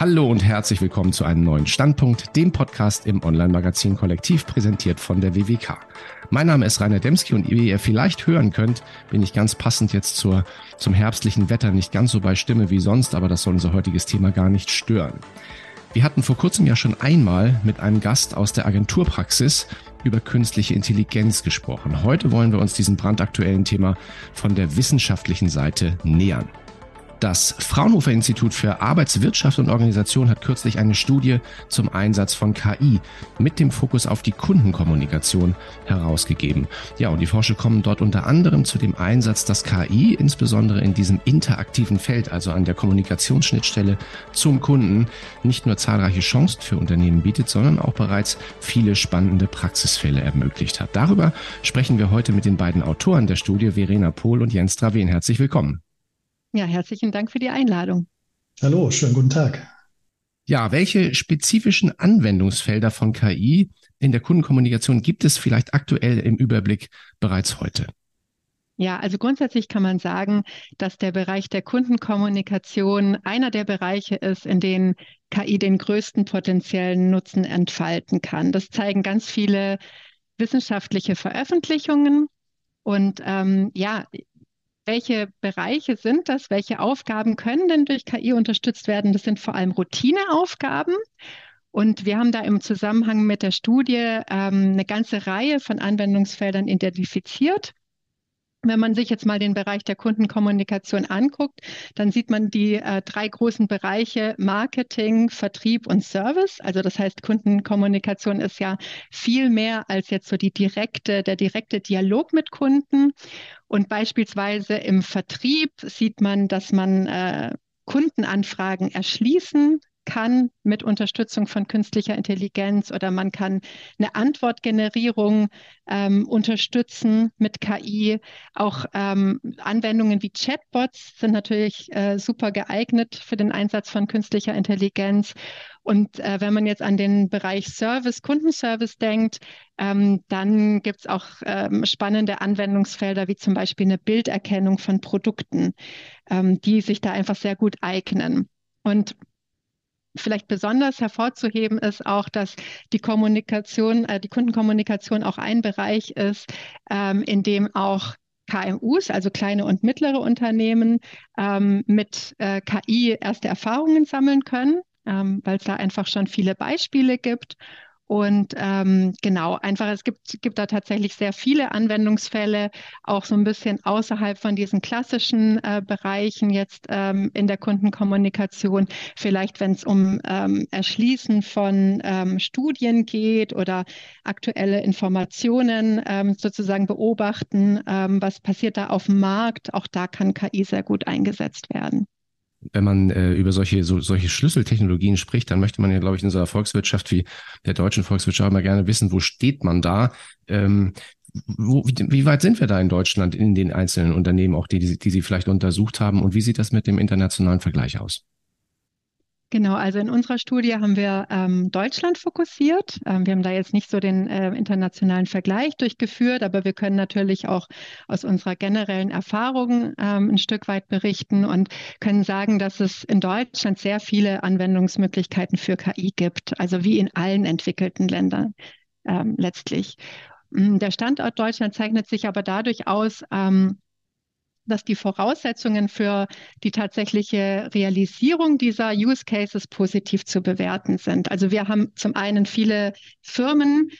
Hallo und herzlich willkommen zu einem neuen Standpunkt, dem Podcast im Online-Magazin Kollektiv, präsentiert von der WWK. Mein Name ist Rainer Demski und wie ihr vielleicht hören könnt, bin ich ganz passend jetzt zur, zum herbstlichen Wetter nicht ganz so bei Stimme wie sonst, aber das soll unser heutiges Thema gar nicht stören. Wir hatten vor kurzem ja schon einmal mit einem Gast aus der Agenturpraxis über künstliche Intelligenz gesprochen. Heute wollen wir uns diesem brandaktuellen Thema von der wissenschaftlichen Seite nähern. Das Fraunhofer Institut für Arbeitswirtschaft und Organisation hat kürzlich eine Studie zum Einsatz von KI mit dem Fokus auf die Kundenkommunikation herausgegeben. Ja, und die Forscher kommen dort unter anderem zu dem Einsatz, dass KI insbesondere in diesem interaktiven Feld, also an der Kommunikationsschnittstelle zum Kunden, nicht nur zahlreiche Chancen für Unternehmen bietet, sondern auch bereits viele spannende Praxisfälle ermöglicht hat. Darüber sprechen wir heute mit den beiden Autoren der Studie, Verena Pohl und Jens Draven. Herzlich willkommen. Ja, herzlichen Dank für die Einladung. Hallo, schönen guten Tag. Ja, welche spezifischen Anwendungsfelder von KI in der Kundenkommunikation gibt es vielleicht aktuell im Überblick bereits heute? Ja, also grundsätzlich kann man sagen, dass der Bereich der Kundenkommunikation einer der Bereiche ist, in denen KI den größten potenziellen Nutzen entfalten kann. Das zeigen ganz viele wissenschaftliche Veröffentlichungen. Und ähm, ja, welche Bereiche sind das? Welche Aufgaben können denn durch KI unterstützt werden? Das sind vor allem Routineaufgaben. Und wir haben da im Zusammenhang mit der Studie ähm, eine ganze Reihe von Anwendungsfeldern identifiziert. Wenn man sich jetzt mal den Bereich der Kundenkommunikation anguckt, dann sieht man die äh, drei großen Bereiche Marketing, Vertrieb und Service. Also das heißt, Kundenkommunikation ist ja viel mehr als jetzt so die direkte, der direkte Dialog mit Kunden. Und beispielsweise im Vertrieb sieht man, dass man äh, Kundenanfragen erschließen kann mit Unterstützung von künstlicher Intelligenz oder man kann eine Antwortgenerierung ähm, unterstützen mit KI. Auch ähm, Anwendungen wie Chatbots sind natürlich äh, super geeignet für den Einsatz von künstlicher Intelligenz. Und äh, wenn man jetzt an den Bereich Service, Kundenservice denkt, ähm, dann gibt es auch ähm, spannende Anwendungsfelder wie zum Beispiel eine Bilderkennung von Produkten, ähm, die sich da einfach sehr gut eignen. Und vielleicht besonders hervorzuheben ist auch, dass die Kommunikation, äh, die Kundenkommunikation auch ein Bereich ist, ähm, in dem auch KMUs, also kleine und mittlere Unternehmen, ähm, mit äh, KI erste Erfahrungen sammeln können, ähm, weil es da einfach schon viele Beispiele gibt und ähm, genau, einfach, es gibt, gibt da tatsächlich sehr viele Anwendungsfälle, auch so ein bisschen außerhalb von diesen klassischen äh, Bereichen jetzt ähm, in der Kundenkommunikation. Vielleicht, wenn es um ähm, Erschließen von ähm, Studien geht oder aktuelle Informationen ähm, sozusagen beobachten, ähm, was passiert da auf dem Markt. Auch da kann KI sehr gut eingesetzt werden wenn man äh, über solche, so, solche Schlüsseltechnologien spricht, dann möchte man ja, glaube ich, in unserer Volkswirtschaft wie der deutschen Volkswirtschaft immer gerne wissen, wo steht man da? Ähm, wo, wie, wie weit sind wir da in Deutschland in den einzelnen Unternehmen, auch die, die, die Sie vielleicht untersucht haben? Und wie sieht das mit dem internationalen Vergleich aus? Genau, also in unserer Studie haben wir ähm, Deutschland fokussiert. Ähm, wir haben da jetzt nicht so den äh, internationalen Vergleich durchgeführt, aber wir können natürlich auch aus unserer generellen Erfahrung ähm, ein Stück weit berichten und können sagen, dass es in Deutschland sehr viele Anwendungsmöglichkeiten für KI gibt, also wie in allen entwickelten Ländern ähm, letztlich. Der Standort Deutschland zeichnet sich aber dadurch aus, ähm, dass die Voraussetzungen für die tatsächliche Realisierung dieser Use Cases positiv zu bewerten sind. Also wir haben zum einen viele Firmen,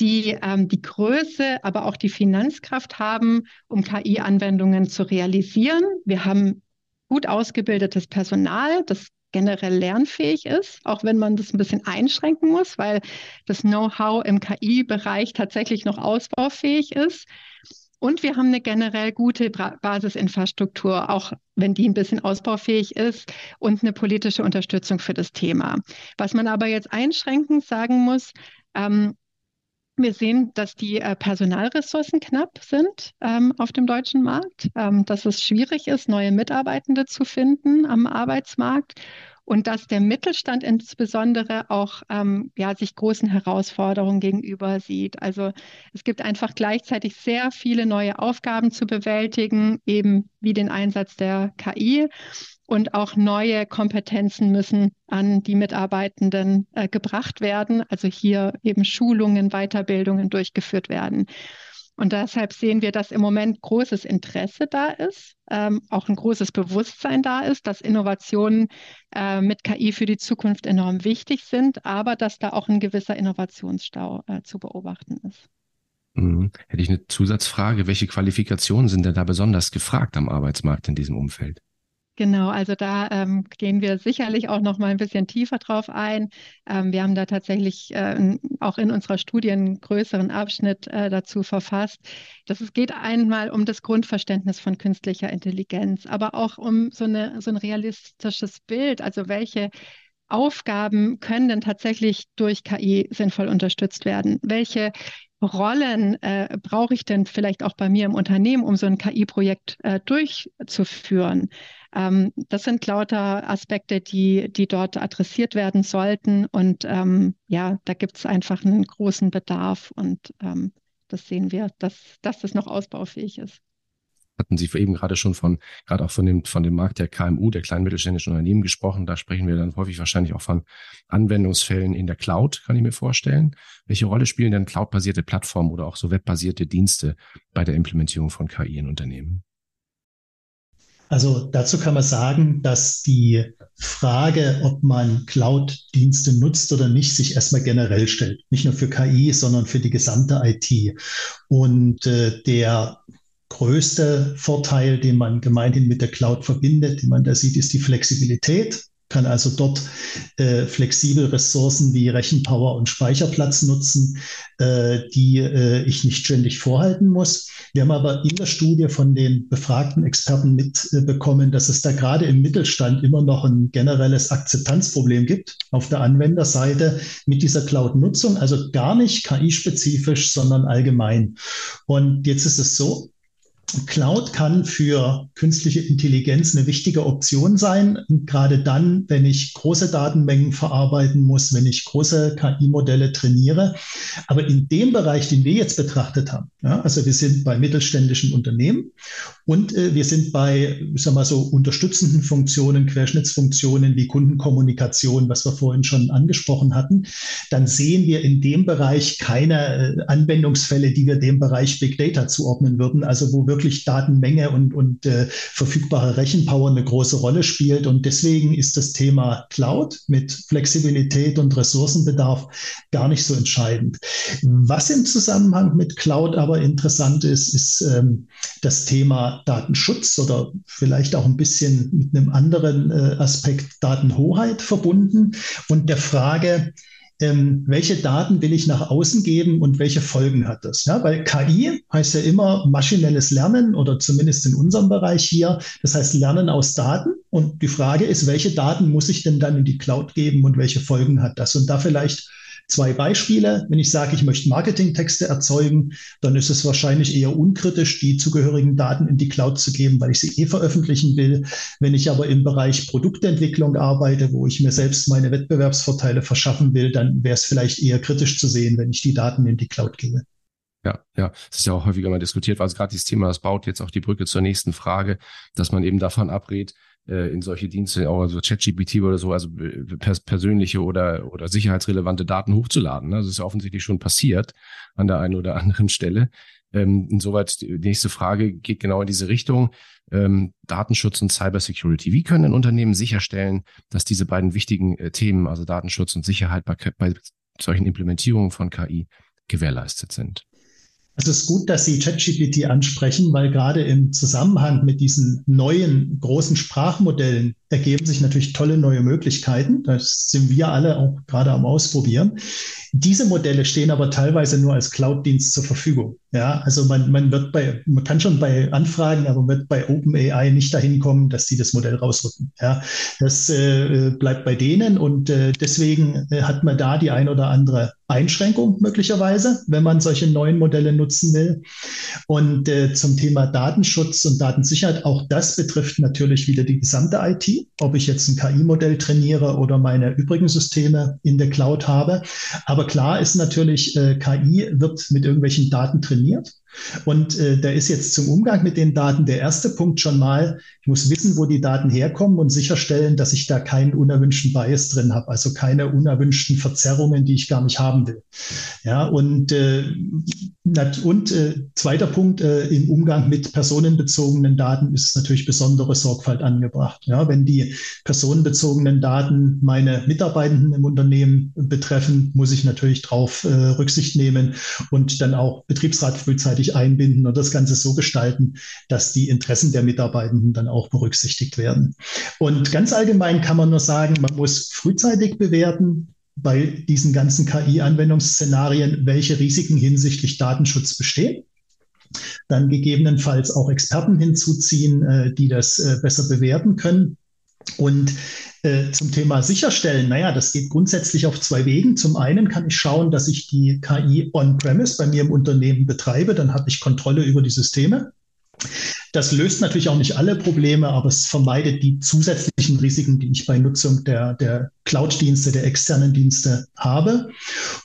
die ähm, die Größe, aber auch die Finanzkraft haben, um KI-Anwendungen zu realisieren. Wir haben gut ausgebildetes Personal, das generell lernfähig ist, auch wenn man das ein bisschen einschränken muss, weil das Know-how im KI-Bereich tatsächlich noch ausbaufähig ist. Und wir haben eine generell gute Basisinfrastruktur, auch wenn die ein bisschen ausbaufähig ist und eine politische Unterstützung für das Thema. Was man aber jetzt einschränkend sagen muss, ähm, wir sehen, dass die äh, Personalressourcen knapp sind ähm, auf dem deutschen Markt, ähm, dass es schwierig ist, neue Mitarbeitende zu finden am Arbeitsmarkt und dass der Mittelstand insbesondere auch ähm, ja, sich großen Herausforderungen gegenüber sieht. Also es gibt einfach gleichzeitig sehr viele neue Aufgaben zu bewältigen, eben wie den Einsatz der KI. Und auch neue Kompetenzen müssen an die Mitarbeitenden äh, gebracht werden. Also hier eben Schulungen, Weiterbildungen durchgeführt werden. Und deshalb sehen wir, dass im Moment großes Interesse da ist, ähm, auch ein großes Bewusstsein da ist, dass Innovationen äh, mit KI für die Zukunft enorm wichtig sind, aber dass da auch ein gewisser Innovationsstau äh, zu beobachten ist. Mhm. Hätte ich eine Zusatzfrage. Welche Qualifikationen sind denn da besonders gefragt am Arbeitsmarkt in diesem Umfeld? Genau, also da ähm, gehen wir sicherlich auch noch mal ein bisschen tiefer drauf ein. Ähm, wir haben da tatsächlich äh, auch in unserer Studie einen größeren Abschnitt äh, dazu verfasst. Dass es geht einmal um das Grundverständnis von künstlicher Intelligenz, aber auch um so, eine, so ein realistisches Bild. Also welche Aufgaben können denn tatsächlich durch KI sinnvoll unterstützt werden? Welche Rollen äh, brauche ich denn vielleicht auch bei mir im Unternehmen, um so ein KI-Projekt äh, durchzuführen? Ähm, das sind lauter Aspekte, die, die dort adressiert werden sollten. Und ähm, ja, da gibt es einfach einen großen Bedarf und ähm, das sehen wir, dass, dass das noch ausbaufähig ist hatten Sie eben gerade schon von, gerade auch von dem, von dem Markt der KMU, der kleinen mittelständischen Unternehmen gesprochen. Da sprechen wir dann häufig wahrscheinlich auch von Anwendungsfällen in der Cloud, kann ich mir vorstellen. Welche Rolle spielen denn cloudbasierte Plattformen oder auch so webbasierte Dienste bei der Implementierung von KI in Unternehmen? Also dazu kann man sagen, dass die Frage, ob man Cloud-Dienste nutzt oder nicht, sich erstmal generell stellt. Nicht nur für KI, sondern für die gesamte IT. Und äh, der größte Vorteil, den man gemeinhin mit der Cloud verbindet, den man da sieht, ist die Flexibilität kann also dort äh, flexibel Ressourcen wie Rechenpower und Speicherplatz nutzen, äh, die äh, ich nicht ständig vorhalten muss. Wir haben aber in der Studie von den befragten Experten mitbekommen, dass es da gerade im Mittelstand immer noch ein generelles Akzeptanzproblem gibt auf der Anwenderseite mit dieser Cloud-Nutzung, also gar nicht KI-spezifisch, sondern allgemein. Und jetzt ist es so, Cloud kann für künstliche Intelligenz eine wichtige Option sein, gerade dann, wenn ich große Datenmengen verarbeiten muss, wenn ich große KI-Modelle trainiere. Aber in dem Bereich, den wir jetzt betrachtet haben, ja, also wir sind bei mittelständischen Unternehmen und äh, wir sind bei, ich sag mal so, unterstützenden Funktionen, Querschnittsfunktionen wie Kundenkommunikation, was wir vorhin schon angesprochen hatten, dann sehen wir in dem Bereich keine äh, Anwendungsfälle, die wir dem Bereich Big Data zuordnen würden, also wo wirklich wirklich Datenmenge und, und äh, verfügbare Rechenpower eine große Rolle spielt. Und deswegen ist das Thema Cloud mit Flexibilität und Ressourcenbedarf gar nicht so entscheidend. Was im Zusammenhang mit Cloud aber interessant ist, ist ähm, das Thema Datenschutz oder vielleicht auch ein bisschen mit einem anderen äh, Aspekt Datenhoheit verbunden und der Frage, ähm, welche Daten will ich nach außen geben und welche Folgen hat das? Ja, weil KI heißt ja immer maschinelles Lernen oder zumindest in unserem Bereich hier. Das heißt Lernen aus Daten. Und die Frage ist, welche Daten muss ich denn dann in die Cloud geben und welche Folgen hat das? Und da vielleicht Zwei Beispiele. Wenn ich sage, ich möchte Marketingtexte erzeugen, dann ist es wahrscheinlich eher unkritisch, die zugehörigen Daten in die Cloud zu geben, weil ich sie eh veröffentlichen will. Wenn ich aber im Bereich Produktentwicklung arbeite, wo ich mir selbst meine Wettbewerbsvorteile verschaffen will, dann wäre es vielleicht eher kritisch zu sehen, wenn ich die Daten in die Cloud gebe. Ja, ja, es ist ja auch häufiger mal diskutiert, also gerade dieses Thema, das baut jetzt auch die Brücke zur nächsten Frage, dass man eben davon abrät, äh, in solche Dienste, auch also ChatGPT oder so, also äh, pers persönliche oder, oder sicherheitsrelevante Daten hochzuladen. Ne? Das ist ja offensichtlich schon passiert an der einen oder anderen Stelle. Ähm, insoweit die nächste Frage geht genau in diese Richtung. Ähm, Datenschutz und Cybersecurity. Wie können Unternehmen sicherstellen, dass diese beiden wichtigen äh, Themen, also Datenschutz und Sicherheit bei, bei solchen Implementierungen von KI gewährleistet sind? Es ist gut, dass Sie ChatGPT ansprechen, weil gerade im Zusammenhang mit diesen neuen großen Sprachmodellen ergeben sich natürlich tolle neue Möglichkeiten. Das sind wir alle auch gerade am Ausprobieren. Diese Modelle stehen aber teilweise nur als Cloud-Dienst zur Verfügung. Ja, also man, man wird bei, man kann schon bei Anfragen, aber wird bei OpenAI nicht dahin kommen, dass sie das Modell rausrücken. Ja, das äh, bleibt bei denen und äh, deswegen äh, hat man da die ein oder andere Einschränkung möglicherweise, wenn man solche neuen Modelle nutzen will. Und äh, zum Thema Datenschutz und Datensicherheit, auch das betrifft natürlich wieder die gesamte IT. Ob ich jetzt ein KI-Modell trainiere oder meine übrigen Systeme in der Cloud habe. Aber klar ist natürlich, äh, KI wird mit irgendwelchen Daten trainiert. Und äh, da ist jetzt zum Umgang mit den Daten der erste Punkt schon mal, ich muss wissen, wo die Daten herkommen und sicherstellen, dass ich da keinen unerwünschten Bias drin habe, also keine unerwünschten Verzerrungen, die ich gar nicht haben will. Ja, und, äh, und äh, zweiter Punkt äh, im Umgang mit personenbezogenen Daten ist natürlich besondere Sorgfalt angebracht. Ja, wenn die personenbezogenen Daten meine Mitarbeitenden im Unternehmen betreffen, muss ich natürlich darauf äh, Rücksicht nehmen und dann auch Betriebsrat frühzeitig rechtzeitig einbinden und das Ganze so gestalten, dass die Interessen der Mitarbeitenden dann auch berücksichtigt werden. Und ganz allgemein kann man nur sagen, man muss frühzeitig bewerten, bei diesen ganzen KI-Anwendungsszenarien, welche Risiken hinsichtlich Datenschutz bestehen. Dann gegebenenfalls auch Experten hinzuziehen, äh, die das äh, besser bewerten können. Und äh, zum Thema sicherstellen, naja, das geht grundsätzlich auf zwei Wegen. Zum einen kann ich schauen, dass ich die KI on-premise bei mir im Unternehmen betreibe, dann habe ich Kontrolle über die Systeme. Das löst natürlich auch nicht alle Probleme, aber es vermeidet die zusätzlichen Risiken, die ich bei Nutzung der, der Cloud-Dienste, der externen Dienste habe.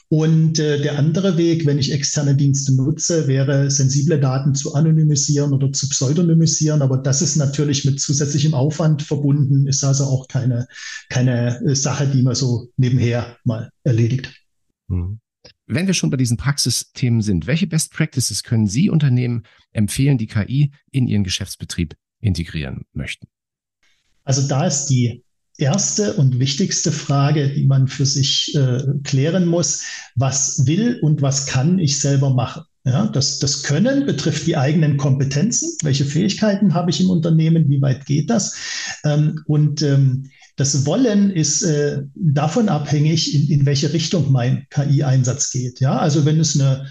Und äh, der andere Weg, wenn ich externe Dienste nutze, wäre, sensible Daten zu anonymisieren oder zu pseudonymisieren. Aber das ist natürlich mit zusätzlichem Aufwand verbunden, ist also auch keine, keine äh, Sache, die man so nebenher mal erledigt. Mhm. Wenn wir schon bei diesen Praxisthemen sind, welche Best Practices können Sie Unternehmen empfehlen, die KI in ihren Geschäftsbetrieb integrieren möchten? Also da ist die erste und wichtigste Frage, die man für sich äh, klären muss, was will und was kann ich selber machen? Ja, das, das Können betrifft die eigenen Kompetenzen. Welche Fähigkeiten habe ich im Unternehmen? Wie weit geht das? Ähm, und ähm, das Wollen ist äh, davon abhängig, in, in welche Richtung mein KI-Einsatz geht. Ja, also wenn es eine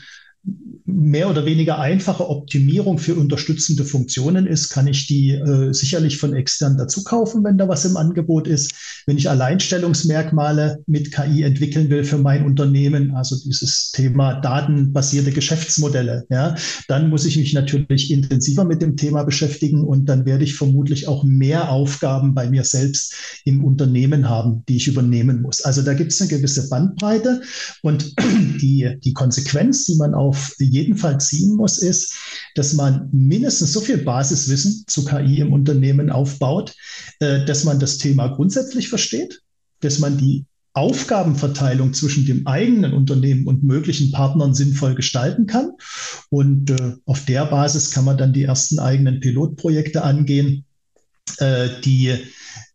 mehr oder weniger einfache Optimierung für unterstützende Funktionen ist, kann ich die äh, sicherlich von extern dazu kaufen, wenn da was im Angebot ist. Wenn ich Alleinstellungsmerkmale mit KI entwickeln will für mein Unternehmen, also dieses Thema datenbasierte Geschäftsmodelle, ja, dann muss ich mich natürlich intensiver mit dem Thema beschäftigen und dann werde ich vermutlich auch mehr Aufgaben bei mir selbst im Unternehmen haben, die ich übernehmen muss. Also da gibt es eine gewisse Bandbreite und die, die Konsequenz, die man auf jeden Fall ziehen muss, ist, dass man mindestens so viel Basiswissen zu KI im Unternehmen aufbaut, äh, dass man das Thema grundsätzlich versteht, dass man die Aufgabenverteilung zwischen dem eigenen Unternehmen und möglichen Partnern sinnvoll gestalten kann. Und äh, auf der Basis kann man dann die ersten eigenen Pilotprojekte angehen, äh, die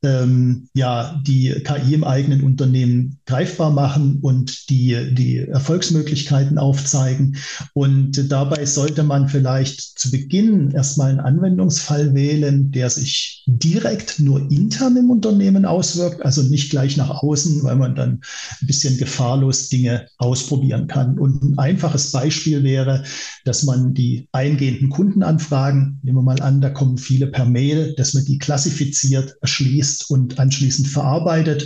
ähm, ja, die KI im eigenen Unternehmen greifbar machen und die, die Erfolgsmöglichkeiten aufzeigen. Und dabei sollte man vielleicht zu Beginn erstmal einen Anwendungsfall wählen, der sich direkt nur intern im Unternehmen auswirkt, also nicht gleich nach außen, weil man dann ein bisschen gefahrlos Dinge ausprobieren kann. Und ein einfaches Beispiel wäre, dass man die eingehenden Kundenanfragen, nehmen wir mal an, da kommen viele per Mail, dass man die klassifiziert, erschließt, liest und anschließend verarbeitet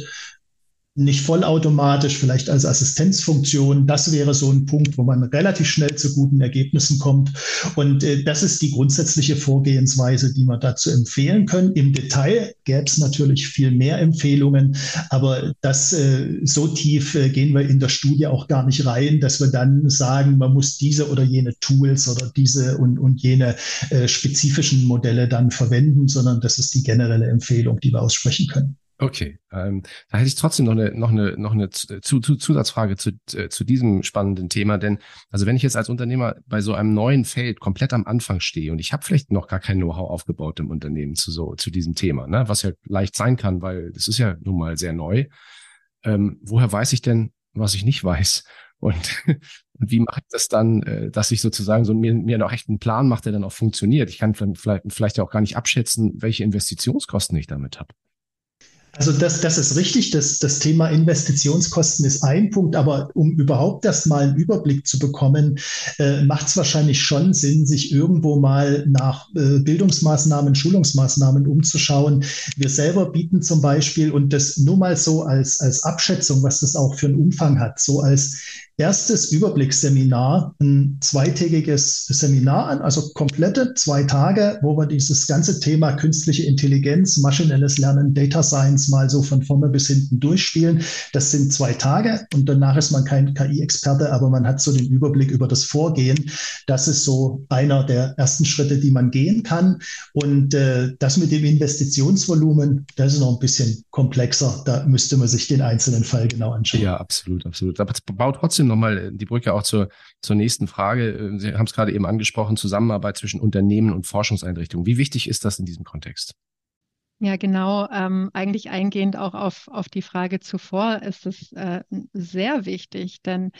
nicht vollautomatisch, vielleicht als Assistenzfunktion. Das wäre so ein Punkt, wo man relativ schnell zu guten Ergebnissen kommt. Und äh, das ist die grundsätzliche Vorgehensweise, die wir dazu empfehlen können. Im Detail gäbe es natürlich viel mehr Empfehlungen, aber das äh, so tief äh, gehen wir in der Studie auch gar nicht rein, dass wir dann sagen, man muss diese oder jene Tools oder diese und, und jene äh, spezifischen Modelle dann verwenden, sondern das ist die generelle Empfehlung, die wir aussprechen können. Okay, ähm, da hätte ich trotzdem noch eine, noch eine, noch eine zu, zu Zusatzfrage zu, äh, zu diesem spannenden Thema. Denn, also wenn ich jetzt als Unternehmer bei so einem neuen Feld komplett am Anfang stehe und ich habe vielleicht noch gar kein Know-how aufgebaut im Unternehmen zu so zu diesem Thema, ne, was ja leicht sein kann, weil das ist ja nun mal sehr neu. Ähm, woher weiß ich denn, was ich nicht weiß? Und, und wie mache ich das dann, äh, dass ich sozusagen so mir, mir noch echt einen Plan mache, der dann auch funktioniert? Ich kann vielleicht, vielleicht ja auch gar nicht abschätzen, welche Investitionskosten ich damit habe. Also das, das ist richtig. Das, das Thema Investitionskosten ist ein Punkt, aber um überhaupt erst mal einen Überblick zu bekommen, äh, macht es wahrscheinlich schon Sinn, sich irgendwo mal nach äh, Bildungsmaßnahmen, Schulungsmaßnahmen umzuschauen. Wir selber bieten zum Beispiel, und das nur mal so als, als Abschätzung, was das auch für einen Umfang hat, so als erstes Überblicksseminar, ein zweitägiges Seminar an, also komplette zwei Tage, wo wir dieses ganze Thema künstliche Intelligenz, maschinelles Lernen, Data Science mal so von vorne bis hinten durchspielen. Das sind zwei Tage und danach ist man kein KI-Experte, aber man hat so den Überblick über das Vorgehen. Das ist so einer der ersten Schritte, die man gehen kann. Und äh, das mit dem Investitionsvolumen, das ist noch ein bisschen komplexer. Da müsste man sich den einzelnen Fall genau anschauen. Ja, absolut, absolut. Aber es baut trotzdem trotzdem nochmal äh, die Brücke auch zur, zur nächsten Frage. Äh, Sie haben es gerade eben angesprochen, Zusammenarbeit zwischen Unternehmen und Forschungseinrichtungen. Wie wichtig ist das in diesem Kontext? Ja, genau. Ähm, eigentlich eingehend auch auf, auf die Frage zuvor ist es äh, sehr wichtig, denn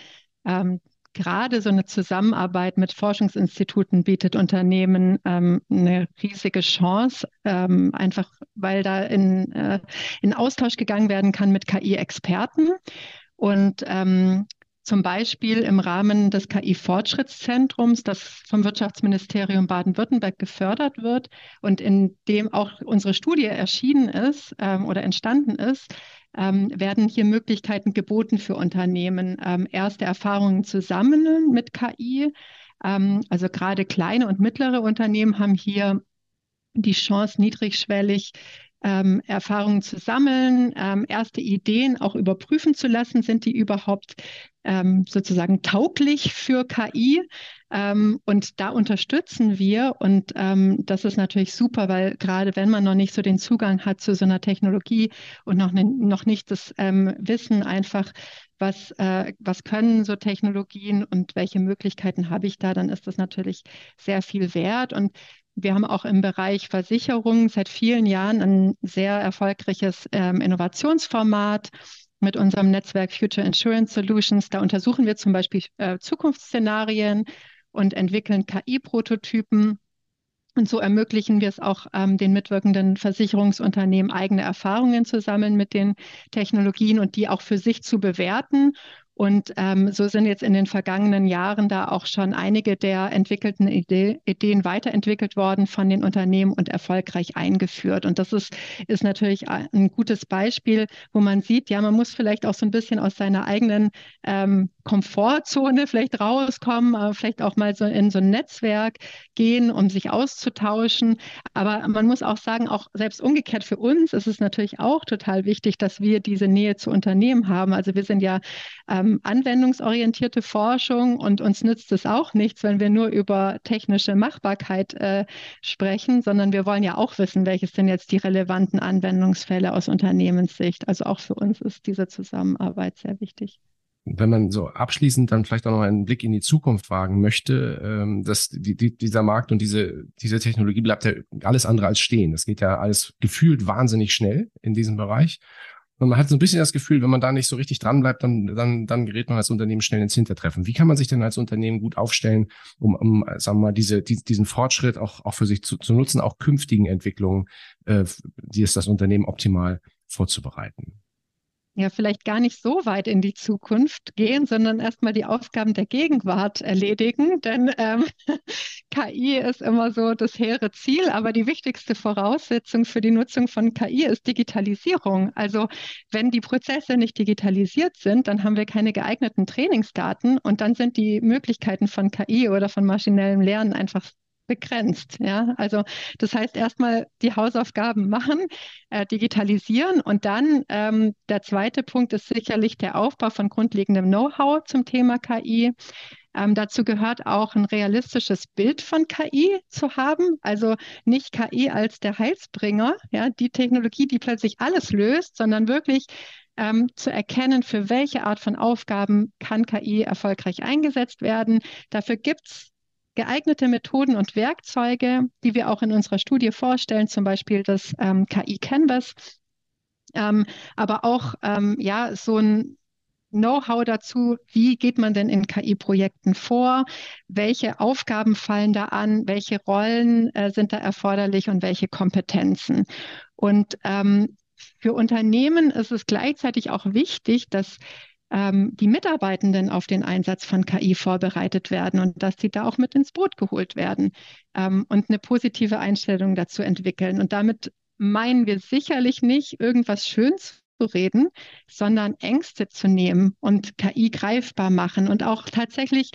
ähm, gerade so eine Zusammenarbeit mit Forschungsinstituten bietet Unternehmen ähm, eine riesige Chance, ähm, einfach weil da in, äh, in Austausch gegangen werden kann mit KI-Experten. Und ähm, zum Beispiel im Rahmen des KI-Fortschrittszentrums, das vom Wirtschaftsministerium Baden-Württemberg gefördert wird und in dem auch unsere Studie erschienen ist ähm, oder entstanden ist, ähm, werden hier Möglichkeiten geboten für Unternehmen, ähm, erste Erfahrungen zu sammeln mit KI. Ähm, also gerade kleine und mittlere Unternehmen haben hier die Chance, niedrigschwellig ähm, Erfahrungen zu sammeln, ähm, erste Ideen auch überprüfen zu lassen, sind die überhaupt ähm, sozusagen tauglich für KI? Ähm, und da unterstützen wir und ähm, das ist natürlich super, weil gerade wenn man noch nicht so den Zugang hat zu so einer Technologie und noch, ne, noch nicht das ähm, Wissen einfach, was, äh, was können so Technologien und welche Möglichkeiten habe ich da, dann ist das natürlich sehr viel wert. Und wir haben auch im Bereich Versicherung seit vielen Jahren ein sehr erfolgreiches ähm, Innovationsformat mit unserem Netzwerk Future Insurance Solutions. Da untersuchen wir zum Beispiel äh, Zukunftsszenarien und entwickeln KI-Prototypen. Und so ermöglichen wir es auch ähm, den mitwirkenden Versicherungsunternehmen, eigene Erfahrungen zu sammeln mit den Technologien und die auch für sich zu bewerten und ähm, so sind jetzt in den vergangenen Jahren da auch schon einige der entwickelten Idee, Ideen weiterentwickelt worden von den Unternehmen und erfolgreich eingeführt. Und das ist, ist natürlich ein gutes Beispiel, wo man sieht, ja, man muss vielleicht auch so ein bisschen aus seiner eigenen ähm, Komfortzone vielleicht rauskommen, äh, vielleicht auch mal so in so ein Netzwerk gehen, um sich auszutauschen. Aber man muss auch sagen, auch selbst umgekehrt für uns ist es natürlich auch total wichtig, dass wir diese Nähe zu Unternehmen haben. Also wir sind ja ähm, ähm, anwendungsorientierte Forschung und uns nützt es auch nichts, wenn wir nur über technische Machbarkeit äh, sprechen, sondern wir wollen ja auch wissen, welches sind jetzt die relevanten Anwendungsfälle aus Unternehmenssicht. Also auch für uns ist diese Zusammenarbeit sehr wichtig wenn man so abschließend dann vielleicht auch noch einen Blick in die Zukunft wagen möchte, ähm, dass die, die, dieser Markt und diese, diese Technologie bleibt ja alles andere als stehen. Das geht ja alles gefühlt wahnsinnig schnell in diesem Bereich. Und man hat so ein bisschen das Gefühl, wenn man da nicht so richtig dran bleibt, dann, dann, dann gerät man als Unternehmen schnell ins Hintertreffen. Wie kann man sich denn als Unternehmen gut aufstellen, um, um sagen wir mal, diese, die, diesen Fortschritt auch, auch für sich zu, zu nutzen, auch künftigen Entwicklungen, äh, die es das Unternehmen optimal vorzubereiten? Ja vielleicht gar nicht so weit in die Zukunft gehen, sondern erstmal die Aufgaben der Gegenwart erledigen. Denn ähm, KI ist immer so das hehre Ziel, aber die wichtigste Voraussetzung für die Nutzung von KI ist Digitalisierung. Also wenn die Prozesse nicht digitalisiert sind, dann haben wir keine geeigneten Trainingsdaten und dann sind die Möglichkeiten von KI oder von maschinellem Lernen einfach begrenzt. Ja, also das heißt erstmal die Hausaufgaben machen, äh, digitalisieren und dann ähm, der zweite Punkt ist sicherlich der Aufbau von grundlegendem Know-how zum Thema KI. Ähm, dazu gehört auch ein realistisches Bild von KI zu haben, also nicht KI als der Heilsbringer, ja, die Technologie, die plötzlich alles löst, sondern wirklich ähm, zu erkennen, für welche Art von Aufgaben kann KI erfolgreich eingesetzt werden. Dafür gibt es geeignete Methoden und Werkzeuge, die wir auch in unserer Studie vorstellen, zum Beispiel das ähm, KI Canvas, ähm, aber auch ähm, ja so ein Know-how dazu, wie geht man denn in KI-Projekten vor, welche Aufgaben fallen da an, welche Rollen äh, sind da erforderlich und welche Kompetenzen. Und ähm, für Unternehmen ist es gleichzeitig auch wichtig, dass ähm, die Mitarbeitenden auf den Einsatz von KI vorbereitet werden und dass sie da auch mit ins Boot geholt werden ähm, und eine positive Einstellung dazu entwickeln. Und damit meinen wir sicherlich nicht irgendwas schön reden, sondern Ängste zu nehmen und KI greifbar machen und auch tatsächlich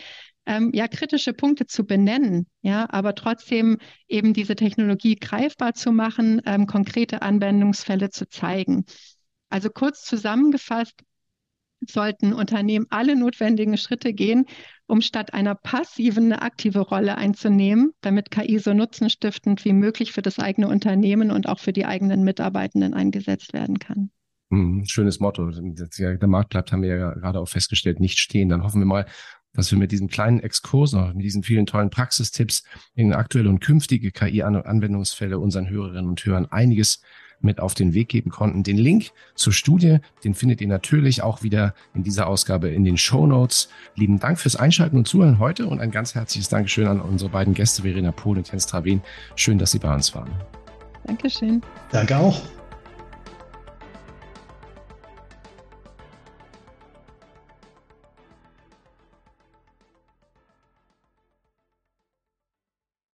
ähm, ja kritische Punkte zu benennen, ja, aber trotzdem eben diese Technologie greifbar zu machen, ähm, konkrete Anwendungsfälle zu zeigen. Also kurz zusammengefasst sollten Unternehmen alle notwendigen Schritte gehen, um statt einer passiven eine aktive Rolle einzunehmen, damit KI so nutzenstiftend wie möglich für das eigene Unternehmen und auch für die eigenen Mitarbeitenden eingesetzt werden kann. Hm, schönes Motto. Der Markt bleibt, haben wir ja gerade auch festgestellt, nicht stehen. Dann hoffen wir mal, dass wir mit diesem kleinen Exkurs noch, mit diesen vielen tollen Praxistipps in aktuelle und künftige KI-Anwendungsfälle unseren Hörerinnen und Hörern einiges mit auf den Weg geben konnten. Den Link zur Studie, den findet ihr natürlich auch wieder in dieser Ausgabe in den Show Notes. Lieben Dank fürs Einschalten und Zuhören heute und ein ganz herzliches Dankeschön an unsere beiden Gäste, Verena Pohl und Jens Travin. Schön, dass Sie bei uns waren. Dankeschön. Danke auch.